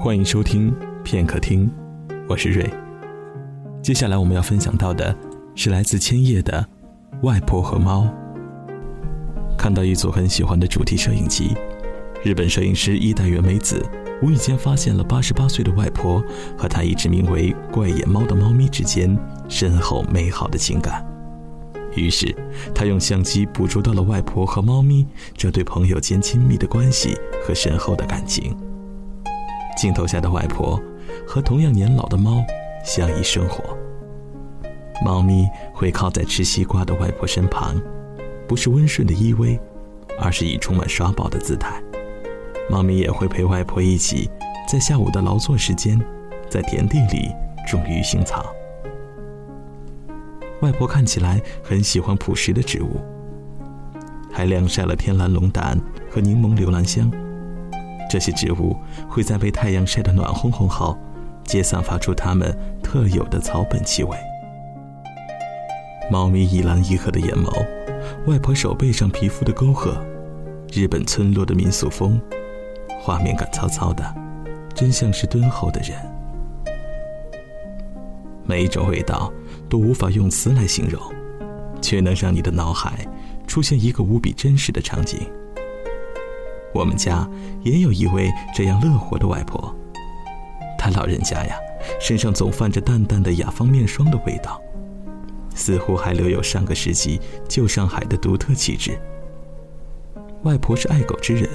欢迎收听片刻听，我是瑞。接下来我们要分享到的是来自千叶的《外婆和猫》。看到一组很喜欢的主题摄影集，日本摄影师伊代原美子无意间发现了八十八岁的外婆和她一只名为“怪眼猫”的猫咪之间深厚美好的情感。于是，他用相机捕捉到了外婆和猫咪这对朋友间亲密的关系和深厚的感情。镜头下的外婆和同样年老的猫相依生活。猫咪会靠在吃西瓜的外婆身旁，不是温顺的依偎，而是以充满耍宝的姿态。猫咪也会陪外婆一起，在下午的劳作时间，在田地里种鱼腥草。外婆看起来很喜欢朴实的植物，还晾晒了天蓝龙胆和柠檬留兰香。这些植物会在被太阳晒得暖烘烘后，皆散发出它们特有的草本气味。猫咪一蓝一褐的眼眸，外婆手背上皮肤的沟壑，日本村落的民俗风，画面感糙糙的，真像是敦厚的人。每一种味道。都无法用词来形容，却能让你的脑海出现一个无比真实的场景。我们家也有一位这样乐活的外婆，她老人家呀，身上总泛着淡淡的雅芳面霜的味道，似乎还留有上个世纪旧上海的独特气质。外婆是爱狗之人，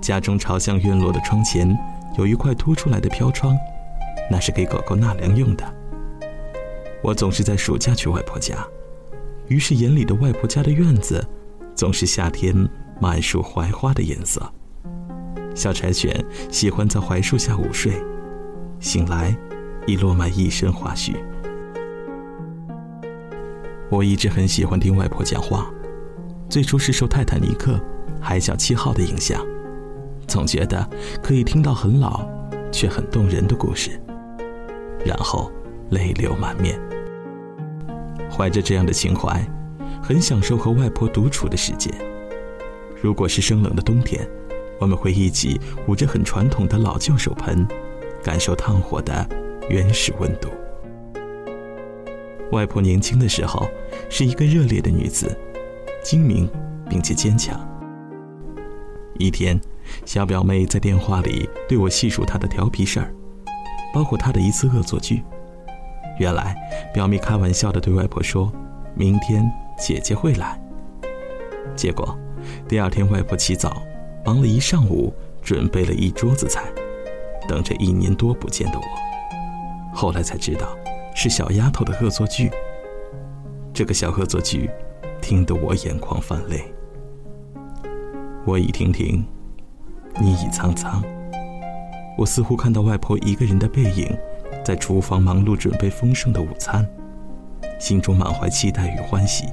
家中朝向院落的窗前有一块凸出来的飘窗，那是给狗狗纳凉用的。我总是在暑假去外婆家，于是眼里的外婆家的院子，总是夏天满树槐花的颜色。小柴犬喜欢在槐树下午睡，醒来已落满一身花絮。我一直很喜欢听外婆讲话，最初是受《泰坦尼克》《海角七号》的影响，总觉得可以听到很老却很动人的故事，然后泪流满面。怀着这样的情怀，很享受和外婆独处的时间。如果是生冷的冬天，我们会一起捂着很传统的老旧手盆，感受炭火的原始温度。外婆年轻的时候是一个热烈的女子，精明并且坚强。一天，小表妹在电话里对我细数她的调皮事儿，包括她的一次恶作剧。原来，表妹开玩笑的对外婆说：“明天姐姐会来。”结果，第二天外婆起早，忙了一上午，准备了一桌子菜，等着一年多不见的我。后来才知道，是小丫头的恶作剧。这个小恶作剧，听得我眼眶泛泪。我已亭亭，你已苍苍。我似乎看到外婆一个人的背影。在厨房忙碌准备丰盛的午餐，心中满怀期待与欢喜。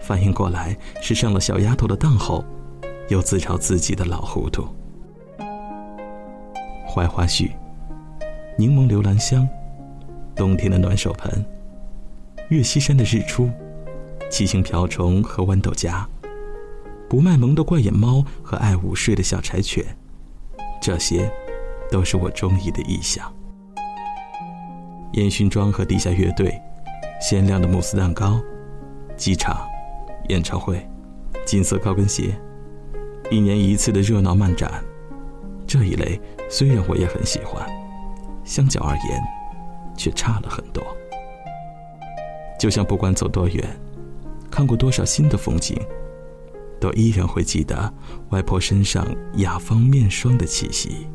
反应过来是上了小丫头的当后，又自嘲自己的老糊涂。槐花絮，柠檬留兰香，冬天的暖手盆，岳西山的日出，七星瓢虫和豌豆荚，不卖萌的怪眼猫和爱午睡的小柴犬，这些，都是我中意的意象。烟熏妆和地下乐队，鲜亮的慕斯蛋糕，机场，演唱会，金色高跟鞋，一年一次的热闹漫展，这一类虽然我也很喜欢，相较而言，却差了很多。就像不管走多远，看过多少新的风景，都依然会记得外婆身上雅芳面霜的气息。